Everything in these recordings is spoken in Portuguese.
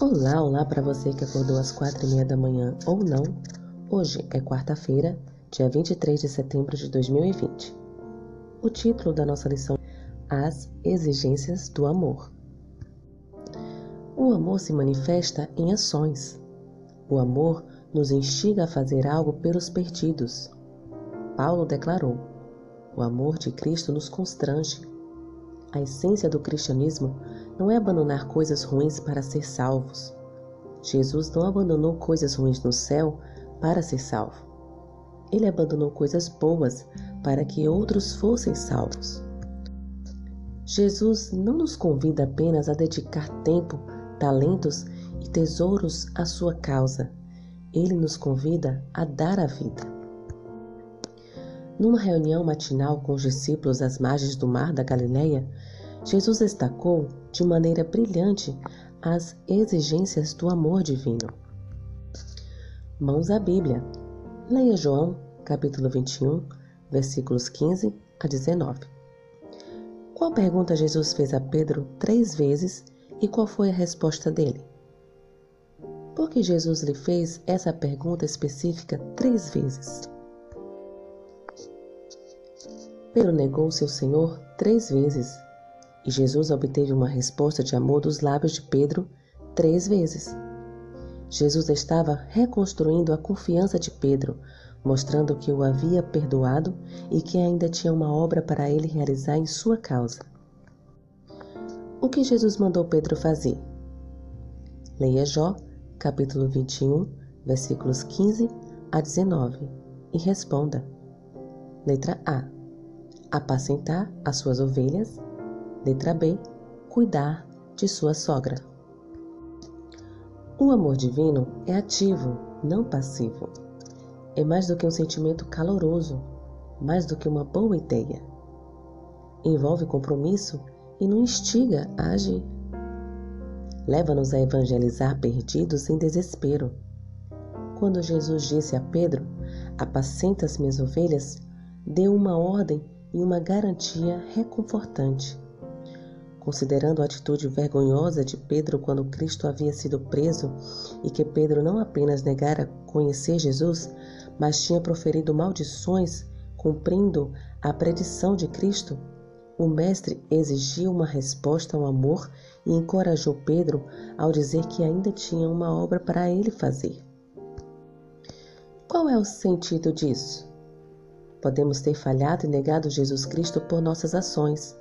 Olá, olá para você que acordou às quatro e meia da manhã ou não. Hoje é quarta-feira, dia 23 de setembro de 2020. O título da nossa lição é As Exigências do Amor. O amor se manifesta em ações. O amor nos instiga a fazer algo pelos perdidos. Paulo declarou: O amor de Cristo nos constrange. A essência do cristianismo não é abandonar coisas ruins para ser salvos. Jesus não abandonou coisas ruins no céu para ser salvo. Ele abandonou coisas boas para que outros fossem salvos. Jesus não nos convida apenas a dedicar tempo, talentos e tesouros à sua causa. Ele nos convida a dar a vida. Numa reunião matinal com os discípulos às margens do mar da Galileia, Jesus destacou de maneira brilhante as exigências do amor divino. Mãos à Bíblia. Leia João, capítulo 21, versículos 15 a 19. Qual pergunta Jesus fez a Pedro três vezes e qual foi a resposta dele? Por que Jesus lhe fez essa pergunta específica três vezes? Pedro negou seu Senhor três vezes e Jesus obteve uma resposta de amor dos lábios de Pedro três vezes. Jesus estava reconstruindo a confiança de Pedro, mostrando que o havia perdoado e que ainda tinha uma obra para ele realizar em sua causa. O que Jesus mandou Pedro fazer? Leia Jó, capítulo 21, versículos 15 a 19 e responda. Letra A apacentar as suas ovelhas. Letra B. Cuidar de sua sogra. O amor divino é ativo, não passivo. É mais do que um sentimento caloroso, mais do que uma boa ideia. Envolve compromisso e não instiga a agir. Leva-nos a evangelizar perdidos em desespero. Quando Jesus disse a Pedro: Apacenta as minhas ovelhas, deu uma ordem e uma garantia reconfortante. Considerando a atitude vergonhosa de Pedro quando Cristo havia sido preso e que Pedro não apenas negara conhecer Jesus, mas tinha proferido maldições, cumprindo a predição de Cristo, o Mestre exigiu uma resposta ao amor e encorajou Pedro ao dizer que ainda tinha uma obra para ele fazer. Qual é o sentido disso? Podemos ter falhado e negado Jesus Cristo por nossas ações.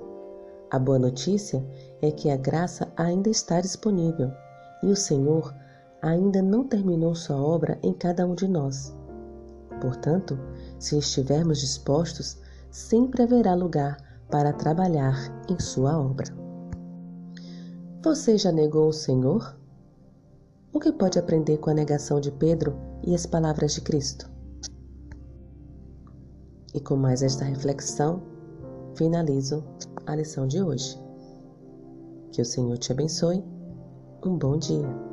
A boa notícia é que a graça ainda está disponível e o Senhor ainda não terminou sua obra em cada um de nós. Portanto, se estivermos dispostos, sempre haverá lugar para trabalhar em sua obra. Você já negou o Senhor? O que pode aprender com a negação de Pedro e as palavras de Cristo? E com mais esta reflexão, finalizo a lição de hoje. Que o Senhor te abençoe. Um bom dia.